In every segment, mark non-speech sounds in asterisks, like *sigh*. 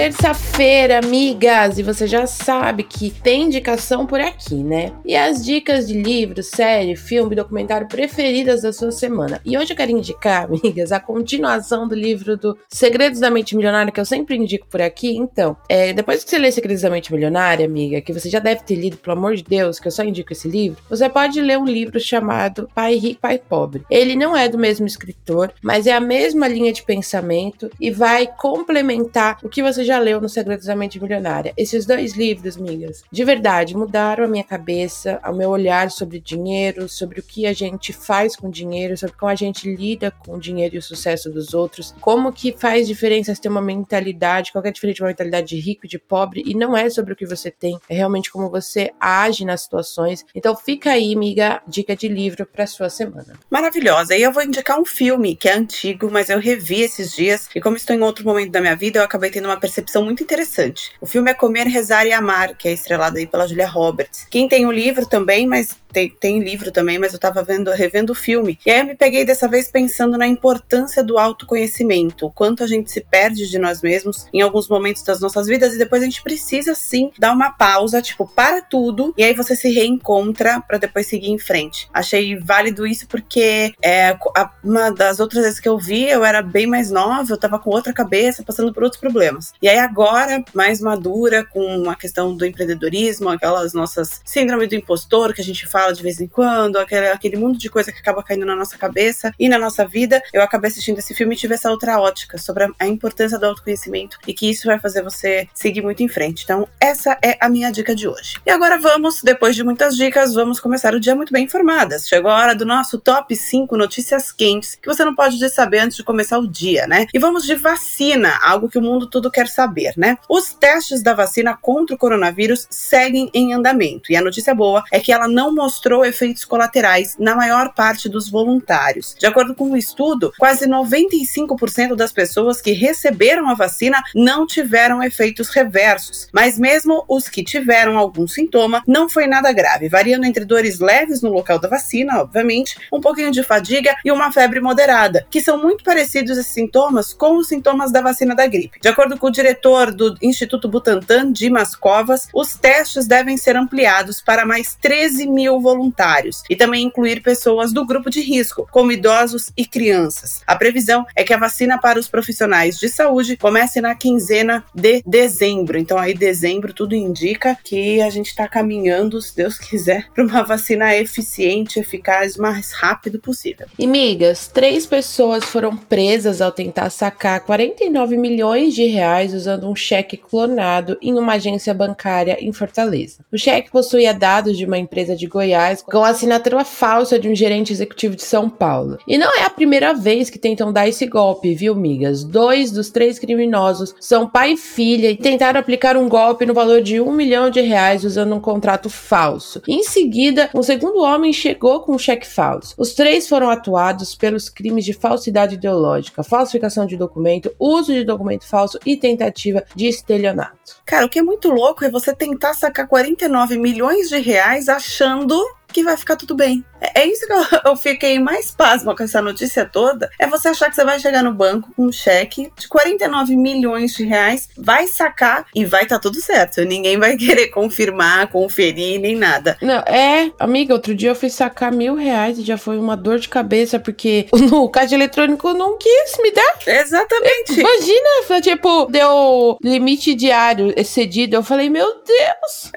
Terça-feira, amigas, e você já sabe que tem indicação por aqui, né? E as dicas de livro, série, filme, documentário preferidas da sua semana. E hoje eu quero indicar, *laughs* amigas, a continuação do livro do Segredos da Mente Milionária, que eu sempre indico por aqui. Então, é, depois que você lê Segredos da Mente Milionária, amiga, que você já deve ter lido, pelo amor de Deus, que eu só indico esse livro, você pode ler um livro chamado Pai Rico, Pai Pobre. Ele não é do mesmo escritor, mas é a mesma linha de pensamento e vai complementar o que você já leu no Segredos da Mente Milionária. Esses dois livros, migas, de verdade, mudaram a minha cabeça, o meu olhar sobre dinheiro, sobre o que a gente faz com dinheiro, sobre como a gente lida com o dinheiro e o sucesso dos outros, como que faz diferença ter uma mentalidade, qualquer diferente de uma mentalidade de rico e de pobre, e não é sobre o que você tem, é realmente como você age nas situações. Então fica aí, miga, dica de livro para sua semana. Maravilhosa. E eu vou indicar um filme que é antigo, mas eu revi esses dias, e como estou em outro momento da minha vida, eu acabei tendo uma percepção muito interessante. O filme é Comer, Rezar e Amar, que é estrelado aí pela Julia Roberts. Quem tem o livro também, mas tem, tem livro também, mas eu tava vendo, revendo o filme. E aí eu me peguei dessa vez pensando na importância do autoconhecimento, o quanto a gente se perde de nós mesmos em alguns momentos das nossas vidas e depois a gente precisa sim dar uma pausa, tipo, para tudo e aí você se reencontra para depois seguir em frente. Achei válido isso porque é, uma das outras vezes que eu vi, eu era bem mais nova, eu tava com outra cabeça, passando por outros problemas. E aí agora, mais madura, com a questão do empreendedorismo, aquelas nossas síndrome do impostor que a gente fala de vez em quando, aquele, aquele mundo de coisa que acaba caindo na nossa cabeça e na nossa vida, eu acabei assistindo esse filme e tive essa outra ótica sobre a, a importância do autoconhecimento e que isso vai fazer você seguir muito em frente. Então, essa é a minha dica de hoje. E agora vamos, depois de muitas dicas, vamos começar o dia muito bem informadas. Chegou a hora do nosso top 5 notícias quentes que você não pode saber antes de começar o dia, né? E vamos de vacina, algo que o mundo todo quer saber, né? Os testes da vacina contra o coronavírus seguem em andamento e a notícia boa é que ela não mostrou mostrou efeitos colaterais na maior parte dos voluntários. De acordo com o um estudo, quase 95% das pessoas que receberam a vacina não tiveram efeitos reversos, mas mesmo os que tiveram algum sintoma, não foi nada grave, variando entre dores leves no local da vacina, obviamente, um pouquinho de fadiga e uma febre moderada, que são muito parecidos esses sintomas com os sintomas da vacina da gripe. De acordo com o diretor do Instituto Butantan, Dimas Covas, os testes devem ser ampliados para mais 13 mil voluntários e também incluir pessoas do grupo de risco, como idosos e crianças. A previsão é que a vacina para os profissionais de saúde comece na quinzena de dezembro. Então, aí, dezembro, tudo indica que a gente está caminhando, se Deus quiser, para uma vacina eficiente, eficaz, mais rápido possível. E, migas, três pessoas foram presas ao tentar sacar 49 milhões de reais usando um cheque clonado em uma agência bancária em Fortaleza. O cheque possuía dados de uma empresa de Goiás com assinatura falsa de um gerente executivo de São Paulo. E não é a primeira vez que tentam dar esse golpe, viu, migas? Dois dos três criminosos são pai e filha e tentaram aplicar um golpe no valor de um milhão de reais usando um contrato falso. Em seguida, um segundo homem chegou com um cheque falso. Os três foram atuados pelos crimes de falsidade ideológica, falsificação de documento, uso de documento falso e tentativa de estelionato. Cara, o que é muito louco é você tentar sacar 49 milhões de reais achando que vai ficar tudo bem. É, é isso que eu, *laughs* eu, fiquei mais pasma com essa notícia toda. É você achar que você vai chegar no banco com um cheque de 49 milhões de reais, vai sacar e vai estar tá tudo certo. Ninguém vai *laughs* querer confirmar, conferir, nem nada. Não, é, amiga, outro dia eu fui sacar mil reais e já foi uma dor de cabeça, porque *laughs* o caixa eletrônico não quis me dar. Exatamente. Imagina, tipo, deu limite diário excedido. Eu falei, meu Deus.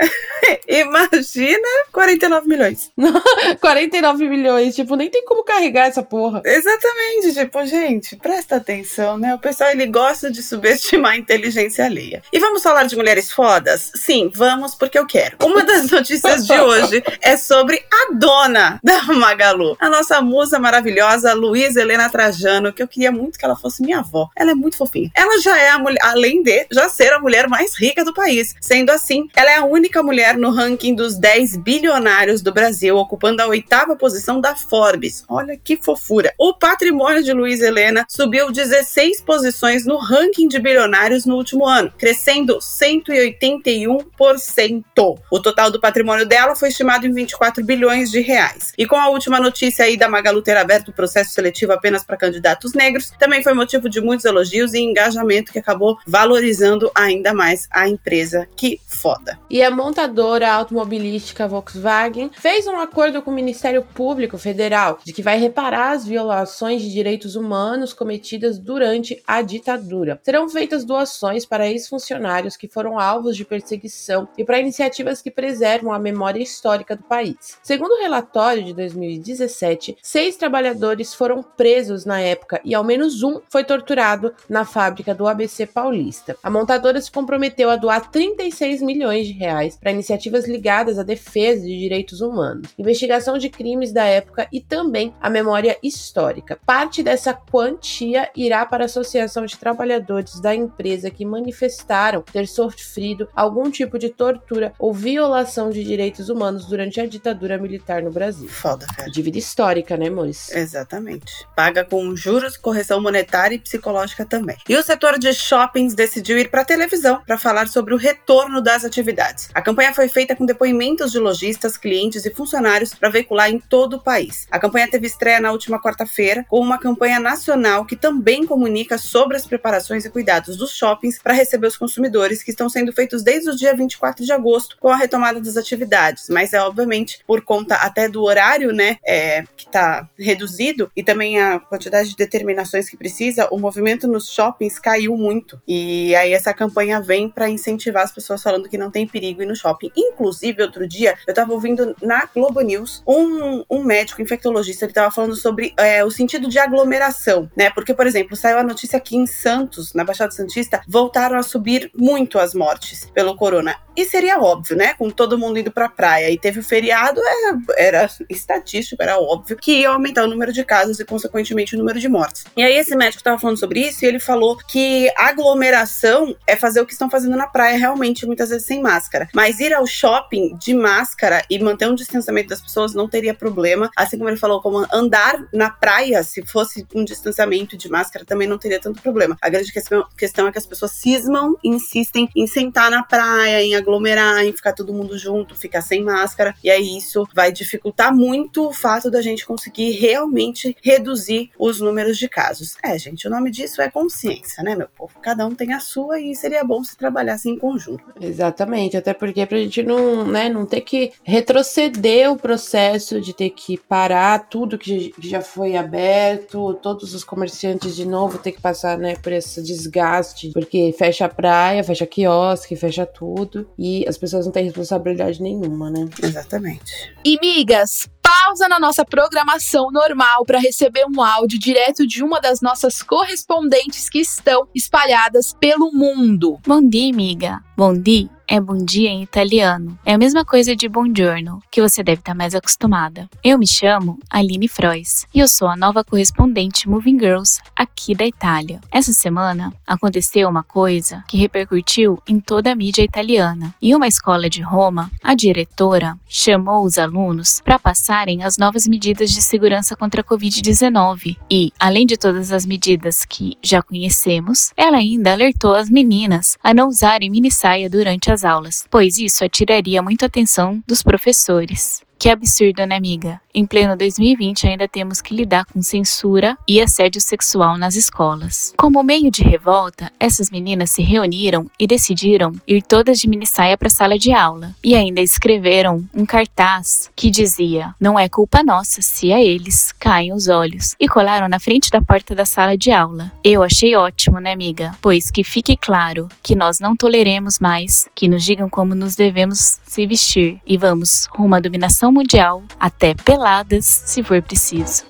Imagina 49 milhões. *laughs* milhões. 49 milhões, tipo, nem tem como carregar essa porra. Exatamente, tipo, gente, presta atenção, né? O pessoal, ele gosta de subestimar a inteligência alheia. E vamos falar de mulheres fodas? Sim, vamos, porque eu quero. Uma das *laughs* notícias de hoje é sobre a dona da Magalu, a nossa musa maravilhosa, Luísa Helena Trajano, que eu queria muito que ela fosse minha avó. Ela é muito fofinha. Ela já é a mulher, além de já ser a mulher mais rica do país. Sendo assim, ela é a única mulher no ranking dos 10 bilionários do Brasil, ocupando a oitava posição da Forbes. Olha que fofura. O patrimônio de Luísa Helena subiu 16 posições no ranking de bilionários no último ano, crescendo 181%. O total do patrimônio dela foi estimado em 24 bilhões de reais. E com a última notícia aí da Magalu ter aberto o processo seletivo apenas para candidatos negros, também foi motivo de muitos elogios e engajamento que acabou valorizando ainda mais a empresa. Que foda. E a montadora automobilística Volkswagen fez um acordo com o Ministério Público Federal de que vai reparar as violações de direitos humanos cometidas durante a ditadura. Serão feitas doações para ex-funcionários que foram alvos de perseguição e para iniciativas que preservam a memória histórica do país. Segundo o relatório de 2017, seis trabalhadores foram presos na época e ao menos um foi torturado na fábrica do ABC Paulista. A montadora se comprometeu a doar 36 milhões de reais para iniciativas ligadas à defesa de direitos humanos, investigação de crimes da época e também a memória histórica. Parte dessa quantia irá para a Associação de Trabalhadores da empresa que manifestaram ter sofrido algum tipo de tortura ou violação de direitos humanos durante a ditadura militar no Brasil. Foda, cara. Dívida histórica, né, amores? Exatamente. Paga com juros, correção monetária e psicológica também. E o setor de shoppings decidiu ir para a televisão para falar sobre o retorno das atividades. A campanha foi feita com depoimentos de lojistas, clientes e funcionários para veicular em todo o país. A campanha teve estreia na última quarta-feira com uma campanha nacional que também comunica sobre as preparações e cuidados dos shoppings para receber os consumidores que estão sendo feitos desde o dia 24 de agosto com a retomada das atividades. Mas é obviamente por conta até do horário, né, é, que está reduzido e também a quantidade de determinações que precisa, o movimento nos shoppings caiu muito. E aí essa campanha vem para incentivar as pessoas falando que não tem perigo ir no shopping. Inclusive, outro dia, eu estava ouvindo na Globo News um, um médico infectologista que estava falando sobre é, o sentido de aglomeração, né? Porque, por exemplo, saiu a notícia aqui em Santos, na Baixada Santista, voltaram a subir muito as mortes pelo corona. E seria óbvio, né? Com todo mundo indo pra praia e teve o feriado, é, era estatístico, era óbvio que ia aumentar o número de casos e, consequentemente, o número de mortes. E aí, esse médico estava falando sobre isso e ele falou que aglomeração é fazer o que estão fazendo na praia, realmente, muitas vezes sem máscara. Mas ir ao shopping de máscara e manter um distanciamento das pessoas não teria problema. Assim como ele falou, como andar na praia, se fosse um distanciamento de máscara, também não teria tanto problema. A grande questão é que as pessoas cismam insistem em sentar na praia, em aglomerar, em ficar todo mundo junto, ficar sem máscara. E aí isso vai dificultar muito o fato da gente conseguir realmente reduzir os números de casos. É, gente, o nome disso é consciência, né, meu povo? Cada um tem a sua e seria bom se trabalhasse em conjunto. Exatamente, até porque pra gente não, né, não ter que retroceder o processo de ter que parar tudo que já foi aberto, todos os comerciantes de novo ter que passar, né, por esse desgaste, porque fecha a praia, fecha quiosque, fecha tudo e as pessoas não têm responsabilidade nenhuma, né? Exatamente. E migas, pausa na nossa programação normal para receber um áudio direto de uma das nossas correspondentes que estão espalhadas pelo mundo. Bom dia, amiga. Bom dia é bom dia em italiano. É a mesma coisa de buongiorno, que você deve estar mais acostumada. Eu me chamo Aline Frois e eu sou a nova correspondente Moving Girls aqui da Itália. Essa semana aconteceu uma coisa que repercutiu em toda a mídia italiana. Em uma escola de Roma, a diretora chamou os alunos para passarem as novas medidas de segurança contra a Covid-19 e, além de todas as medidas que já conhecemos, ela ainda alertou as meninas a não usarem mini saia durante as aulas, pois isso atiraria muita atenção dos professores. Que absurdo, né, amiga? Em pleno 2020 ainda temos que lidar com censura e assédio sexual nas escolas. Como meio de revolta, essas meninas se reuniram e decidiram ir todas de minissaia para a sala de aula e ainda escreveram um cartaz que dizia: Não é culpa nossa se a eles caem os olhos e colaram na frente da porta da sala de aula. Eu achei ótimo, né, amiga? Pois que fique claro que nós não toleremos mais que nos digam como nos devemos se vestir e vamos rumo à dominação mundial até peladas se for preciso.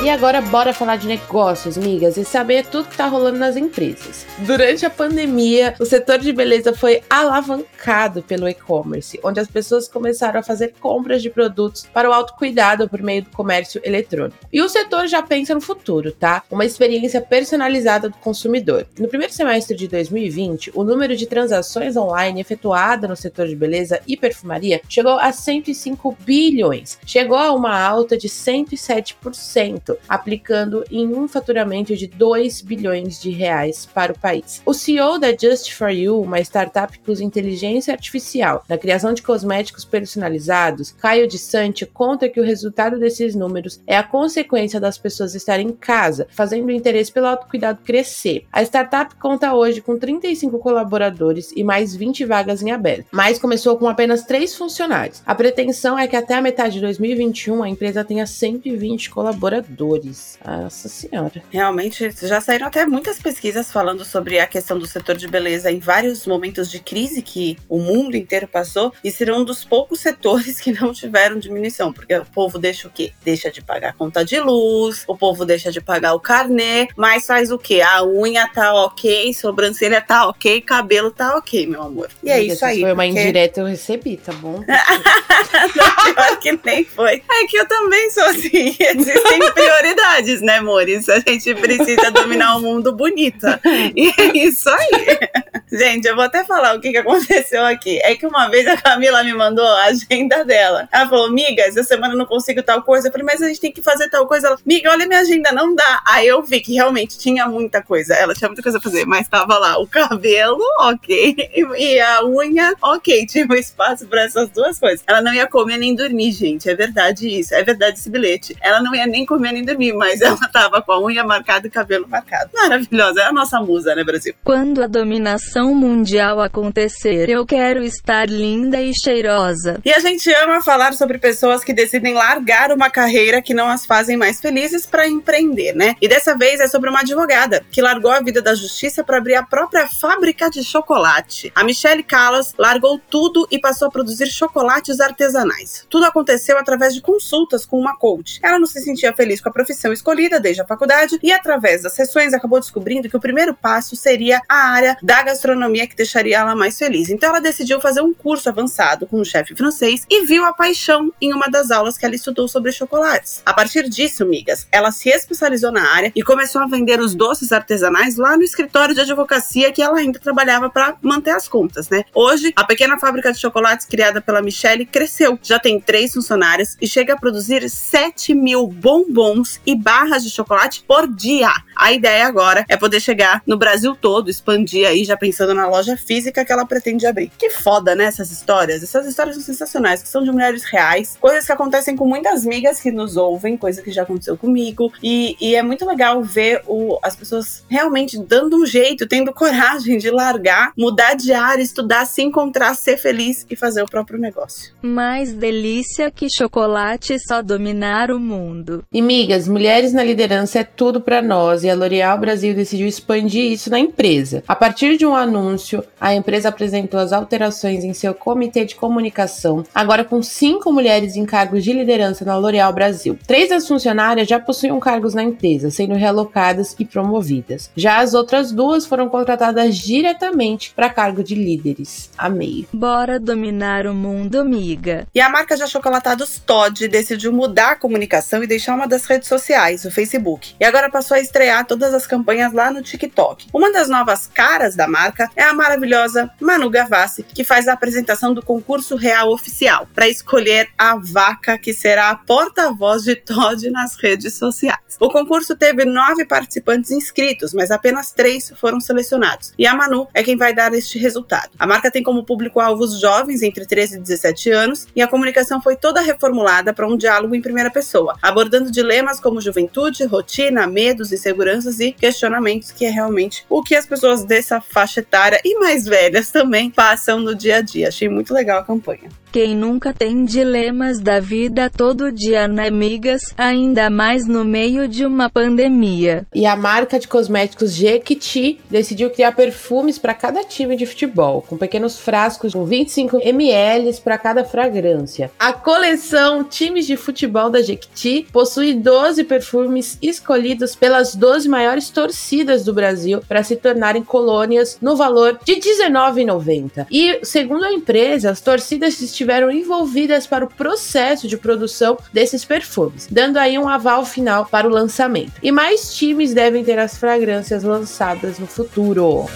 E agora bora falar de negócios, migas, e saber tudo que tá rolando nas empresas. Durante a pandemia, o setor de beleza foi alavancado pelo e-commerce, onde as pessoas começaram a fazer compras de produtos para o autocuidado por meio do comércio eletrônico. E o setor já pensa no futuro, tá? Uma experiência personalizada do consumidor. No primeiro semestre de 2020, o número de transações online efetuada no setor de beleza e perfumaria chegou a 105 bilhões. Chegou a uma alta de 107% aplicando em um faturamento de 2 bilhões de reais para o país. O CEO da Just for You, uma startup que usa inteligência artificial na criação de cosméticos personalizados, Caio de Sante conta que o resultado desses números é a consequência das pessoas estarem em casa, fazendo o interesse pelo autocuidado crescer. A startup conta hoje com 35 colaboradores e mais 20 vagas em aberto, mas começou com apenas 3 funcionários. A pretensão é que até a metade de 2021 a empresa tenha 120 colaboradores dores. Nossa senhora. Realmente, já saíram até muitas pesquisas falando sobre a questão do setor de beleza em vários momentos de crise que o mundo inteiro passou e serão um dos poucos setores que não tiveram diminuição, porque o povo deixa o quê? Deixa de pagar conta de luz, o povo deixa de pagar o carnê, mas faz o quê? A unha tá ok, sobrancelha tá ok, cabelo tá ok, meu amor. E é isso aí. Foi uma porque... indireta eu recebi, tá bom? *laughs* não, pior que nem foi. É que eu também sou assim. *laughs* Existem prioridades, né, amores? A gente precisa dominar o mundo bonita. E é isso aí. Gente, eu vou até falar o que, que aconteceu aqui. É que uma vez a Camila me mandou a agenda dela. Ela falou, miga, essa semana eu não consigo tal coisa. Eu falei, mas a gente tem que fazer tal coisa. Ela, miga, olha minha agenda, não dá. Aí eu vi que realmente tinha muita coisa. Ela tinha muita coisa a fazer, mas tava lá o cabelo, ok, e a unha, ok. Tinha um espaço para essas duas coisas. Ela não ia comer nem dormir, gente. É verdade isso. É verdade esse bilhete. Ela não ia nem comer nem dormir, mas ela tava com a unha marcada e o cabelo marcado. Maravilhosa. É a nossa musa, né, Brasil? Quando a dominação mundial acontecer, eu quero estar linda e cheirosa. E a gente ama falar sobre pessoas que decidem largar uma carreira que não as fazem mais felizes para empreender, né? E dessa vez é sobre uma advogada que largou a vida da justiça para abrir a própria fábrica de chocolate. A Michelle Callas largou tudo e passou a produzir chocolates artesanais. Tudo aconteceu através de consultas com uma coach. Ela não se sentia feliz com a profissão escolhida desde a faculdade e através das sessões acabou descobrindo que o primeiro passo seria a área da gastronomia gastronomia que deixaria ela mais feliz. Então ela decidiu fazer um curso avançado com um chefe francês e viu a paixão em uma das aulas que ela estudou sobre chocolates. A partir disso, migas, ela se especializou na área e começou a vender os doces artesanais lá no escritório de advocacia que ela ainda trabalhava para manter as contas, né? Hoje, a pequena fábrica de chocolates criada pela Michelle cresceu, já tem três funcionários e chega a produzir 7 mil bombons e barras de chocolate por dia. A ideia agora é poder chegar no Brasil todo, expandir aí, já pensando pensando na loja física que ela pretende abrir. Que foda, né, essas histórias? Essas histórias são sensacionais, que são de mulheres reais, coisas que acontecem com muitas amigas que nos ouvem, coisa que já aconteceu comigo. E, e é muito legal ver o, as pessoas realmente dando um jeito, tendo coragem de largar, mudar de área, estudar, se encontrar, ser feliz e fazer o próprio negócio. Mais delícia que chocolate só dominar o mundo. E migas, mulheres na liderança é tudo para nós e a L'Oréal Brasil decidiu expandir isso na empresa. A partir de um anúncio, a empresa apresentou as alterações em seu comitê de comunicação, agora com cinco mulheres em cargos de liderança na L'Oréal Brasil. Três das funcionárias já possuíam cargos na empresa, sendo realocadas e promovidas. Já as outras duas foram contratadas diretamente para cargo de líderes. Amei. Bora dominar o mundo, amiga. E a marca de achocolatados Todd decidiu mudar a comunicação e deixar uma das redes sociais, o Facebook. E agora passou a estrear todas as campanhas lá no TikTok. Uma das novas caras da marca é a maravilhosa Manu Gavassi, que faz a apresentação do concurso real oficial para escolher a vaca que será a porta-voz de Todd nas redes sociais. O concurso teve nove participantes inscritos, mas apenas três foram selecionados. E a Manu é quem vai dar este resultado. A marca tem como público-alvo os jovens entre 13 e 17 anos e a comunicação foi toda reformulada para um diálogo em primeira pessoa, abordando dilemas como juventude, rotina, medos, inseguranças e questionamentos, que é realmente o que as pessoas dessa faixa etária e mais velhas também passam no dia a dia. Achei muito legal a campanha. Quem nunca tem dilemas da vida todo dia, né, amigas? Ainda mais no meio de uma pandemia. E a marca de cosméticos Jequiti decidiu criar perfumes para cada time de futebol, com pequenos frascos com 25 ml para cada fragrância. A coleção Times de Futebol da Jequiti possui 12 perfumes escolhidos pelas 12 maiores torcidas do Brasil para se tornarem colônias no valor de R$19,90. E, segundo a empresa, as torcidas estiveram envolvidas para o processo de produção desses perfumes, dando aí um aval final para o lançamento. E mais times devem ter as fragrâncias lançadas no futuro.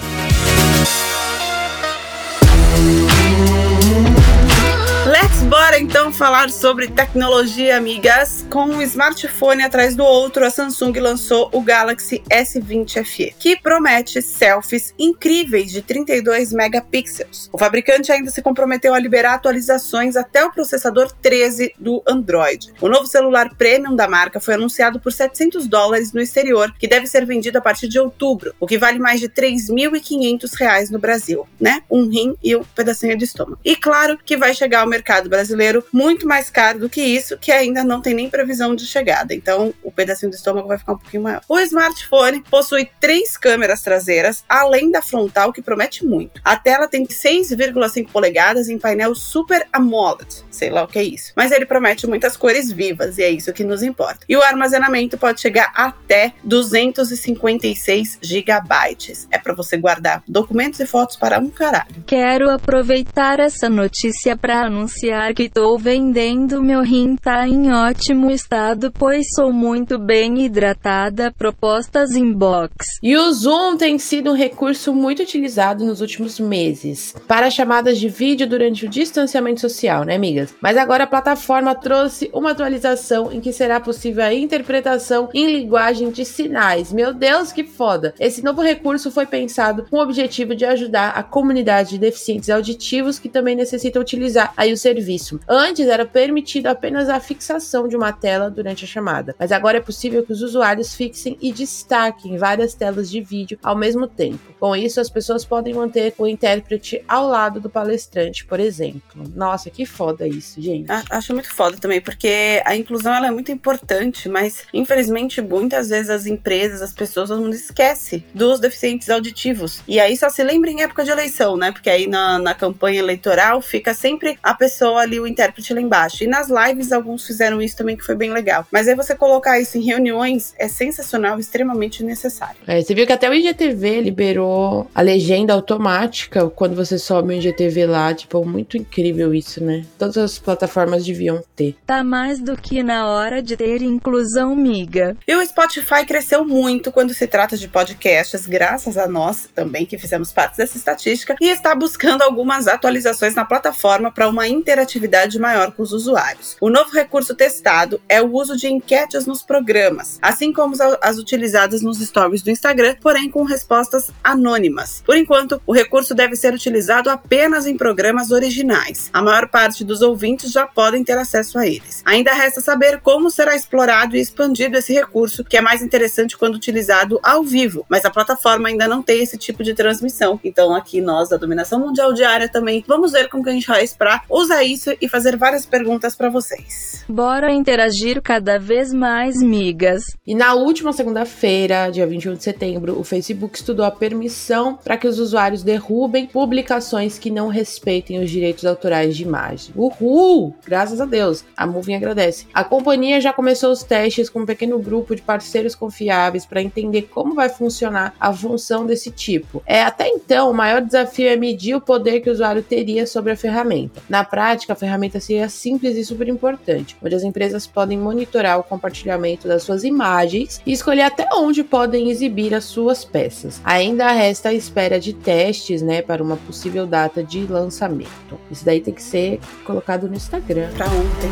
Bora então falar sobre tecnologia, amigas. Com um smartphone atrás do outro, a Samsung lançou o Galaxy S20 FE, que promete selfies incríveis de 32 megapixels. O fabricante ainda se comprometeu a liberar atualizações até o processador 13 do Android. O novo celular premium da marca foi anunciado por 700 dólares no exterior, que deve ser vendido a partir de outubro, o que vale mais de 3.500 reais no Brasil, né? Um rim e um pedacinho de estômago. E claro que vai chegar ao mercado brasileiro brasileiro muito mais caro do que isso, que ainda não tem nem previsão de chegada. Então, o pedacinho do estômago vai ficar um pouquinho maior. O smartphone possui três câmeras traseiras, além da frontal, que promete muito. A tela tem 6,5 polegadas em painel Super AMOLED, sei lá o que é isso. Mas ele promete muitas cores vivas e é isso que nos importa. E o armazenamento pode chegar até 256 gigabytes. É para você guardar documentos e fotos para um caralho. Quero aproveitar essa notícia para anunciar que tô vendendo meu rim tá em ótimo estado, pois sou muito bem hidratada. Propostas inbox. E o Zoom tem sido um recurso muito utilizado nos últimos meses para chamadas de vídeo durante o distanciamento social, né, amigas? Mas agora a plataforma trouxe uma atualização em que será possível a interpretação em linguagem de sinais. Meu Deus, que foda! Esse novo recurso foi pensado com o objetivo de ajudar a comunidade de deficientes auditivos que também necessitam utilizar aí o serviço isso. Antes era permitido apenas a fixação de uma tela durante a chamada, mas agora é possível que os usuários fixem e destaquem várias telas de vídeo ao mesmo tempo. Com isso, as pessoas podem manter o intérprete ao lado do palestrante, por exemplo. Nossa, que foda isso, gente. Acho muito foda também, porque a inclusão ela é muito importante, mas infelizmente muitas vezes as empresas, as pessoas, todo mundo esquece dos deficientes auditivos. E aí só se lembra em época de eleição, né? Porque aí na, na campanha eleitoral fica sempre a pessoa ali o intérprete lá embaixo. E nas lives alguns fizeram isso também que foi bem legal. Mas aí você colocar isso em reuniões é sensacional, extremamente necessário. É, você viu que até o IGTV liberou a legenda automática quando você sobe o IGTV lá, tipo, muito incrível isso, né? Todas as plataformas deviam ter. Tá mais do que na hora de ter inclusão, miga. E o Spotify cresceu muito quando se trata de podcasts, graças a nós também que fizemos parte dessa estatística e está buscando algumas atualizações na plataforma para uma interatividade interatividade maior com os usuários. O novo recurso testado é o uso de enquetes nos programas, assim como as utilizadas nos stories do Instagram, porém com respostas anônimas. Por enquanto, o recurso deve ser utilizado apenas em programas originais. A maior parte dos ouvintes já podem ter acesso a eles. Ainda resta saber como será explorado e expandido esse recurso, que é mais interessante quando utilizado ao vivo, mas a plataforma ainda não tem esse tipo de transmissão. Então, aqui nós da Dominação Mundial Diária também vamos ver como que a gente faz para usar isso e fazer várias perguntas para vocês. Bora interagir cada vez mais, migas. E na última segunda-feira, dia 21 de setembro, o Facebook estudou a permissão para que os usuários derrubem publicações que não respeitem os direitos autorais de imagem. Uhul! Graças a Deus. A Moving agradece. A companhia já começou os testes com um pequeno grupo de parceiros confiáveis para entender como vai funcionar a função desse tipo. É até então o maior desafio é medir o poder que o usuário teria sobre a ferramenta. Na prática, esta ferramenta seria simples e super importante, onde as empresas podem monitorar o compartilhamento das suas imagens e escolher até onde podem exibir as suas peças. Ainda resta a espera de testes, né, para uma possível data de lançamento. Isso daí tem que ser colocado no Instagram. Pra ontem.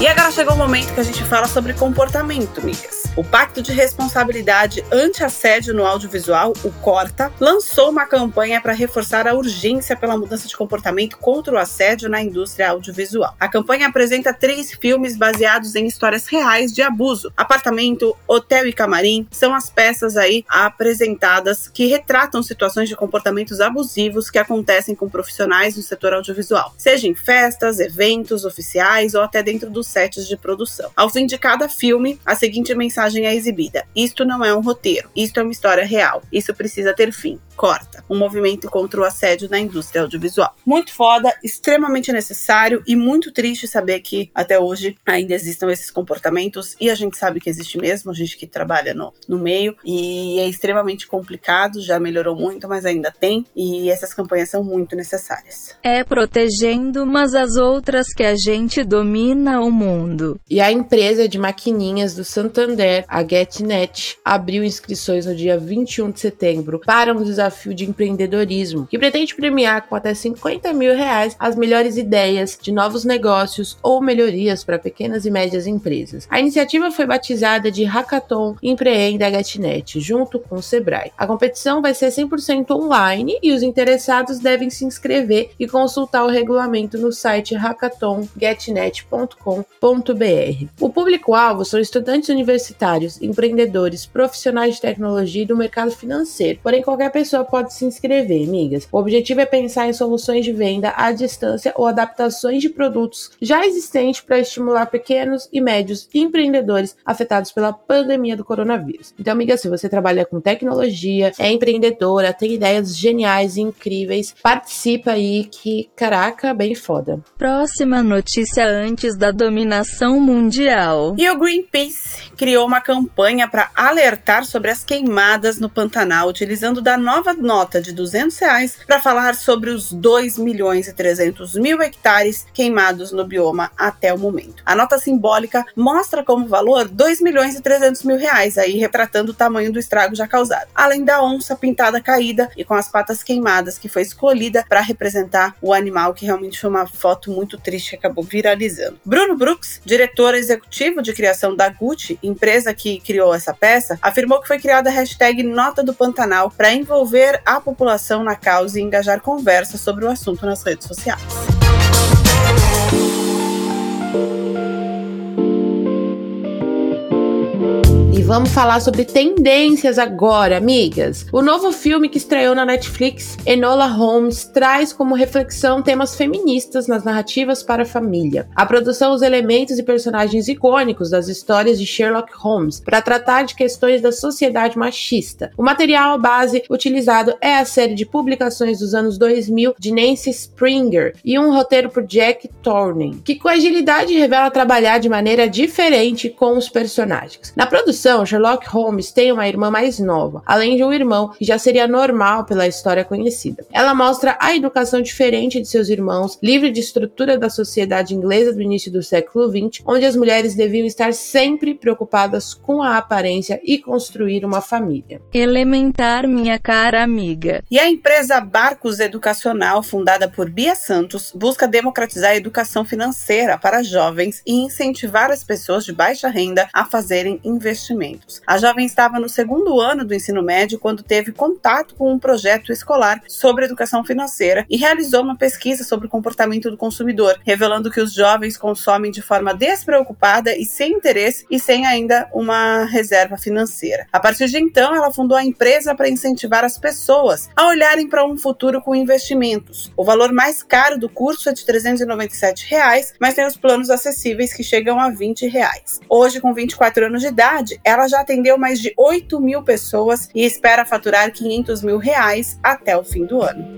E agora chegou o momento que a gente fala sobre comportamento, migas. O Pacto de Responsabilidade Anti-Assédio no Audiovisual, o CORTA, lançou uma campanha para reforçar a urgência pela mudança de comportamento contra o assédio na indústria audiovisual. A campanha apresenta três filmes baseados em histórias reais de abuso. Apartamento, Hotel e Camarim são as peças aí apresentadas que retratam situações de comportamentos abusivos que acontecem com profissionais no setor audiovisual, seja em festas, eventos oficiais ou até dentro dos sets de produção. Ao fim de cada filme, a seguinte mensagem mensagem é exibida. Isto não é um roteiro, isto é uma história real. Isso precisa ter fim. Corta. Um movimento contra o assédio na indústria audiovisual. Muito foda, extremamente necessário e muito triste saber que até hoje ainda existam esses comportamentos e a gente sabe que existe mesmo, a gente que trabalha no, no meio e é extremamente complicado, já melhorou muito, mas ainda tem e essas campanhas são muito necessárias. É protegendo umas as outras que a gente domina o mundo. E a empresa de maquininhas do Santander a GetNet abriu inscrições no dia 21 de setembro para um desafio de empreendedorismo que pretende premiar com até 50 mil reais as melhores ideias de novos negócios ou melhorias para pequenas e médias empresas. A iniciativa foi batizada de Hackathon Empreenda GetNet, junto com o Sebrae. A competição vai ser 100% online e os interessados devem se inscrever e consultar o regulamento no site hackathongetnet.com.br. O público-alvo são estudantes universitários empreendedores, profissionais de tecnologia e do mercado financeiro. Porém, qualquer pessoa pode se inscrever, amigas. O objetivo é pensar em soluções de venda à distância ou adaptações de produtos já existentes para estimular pequenos e médios empreendedores afetados pela pandemia do coronavírus. Então, amiga, se você trabalha com tecnologia, é empreendedora, tem ideias geniais e incríveis, participa aí que, caraca, bem foda. Próxima notícia antes da dominação mundial. E o Greenpeace criou uma campanha para alertar sobre as queimadas no Pantanal, utilizando da nova nota de 200 reais para falar sobre os 2 milhões e 300 mil hectares queimados no bioma até o momento. A nota simbólica mostra como valor 2 milhões e 300 mil reais, aí retratando o tamanho do estrago já causado, além da onça pintada caída e com as patas queimadas, que foi escolhida para representar o animal, que realmente foi uma foto muito triste que acabou viralizando. Bruno Brooks, diretor executivo de criação da Gucci, empresa que criou essa peça, afirmou que foi criada a hashtag Nota do Pantanal para envolver a população na causa e engajar conversas sobre o assunto nas redes sociais. Vamos falar sobre tendências agora, amigas. O novo filme que estreou na Netflix, Enola Holmes, traz como reflexão temas feministas nas narrativas para a família. A produção usa elementos e personagens icônicos das histórias de Sherlock Holmes para tratar de questões da sociedade machista. O material base utilizado é a série de publicações dos anos 2000 de Nancy Springer e um roteiro por Jack Thorne, que com agilidade revela trabalhar de maneira diferente com os personagens. Na produção, então, Sherlock Holmes tem uma irmã mais nova, além de um irmão que já seria normal pela história conhecida. Ela mostra a educação diferente de seus irmãos, livre de estrutura da sociedade inglesa do início do século XX, onde as mulheres deviam estar sempre preocupadas com a aparência e construir uma família. Elementar, minha cara amiga. E a empresa Barcos Educacional, fundada por Bia Santos, busca democratizar a educação financeira para jovens e incentivar as pessoas de baixa renda a fazerem investimentos. A jovem estava no segundo ano do ensino médio quando teve contato com um projeto escolar sobre educação financeira e realizou uma pesquisa sobre o comportamento do consumidor, revelando que os jovens consomem de forma despreocupada e sem interesse e sem ainda uma reserva financeira. A partir de então, ela fundou a empresa para incentivar as pessoas a olharem para um futuro com investimentos. O valor mais caro do curso é de 397 reais, mas tem os planos acessíveis que chegam a 20 reais. Hoje, com 24 anos de idade, ela já atendeu mais de 8 mil pessoas e espera faturar 500 mil reais até o fim do ano.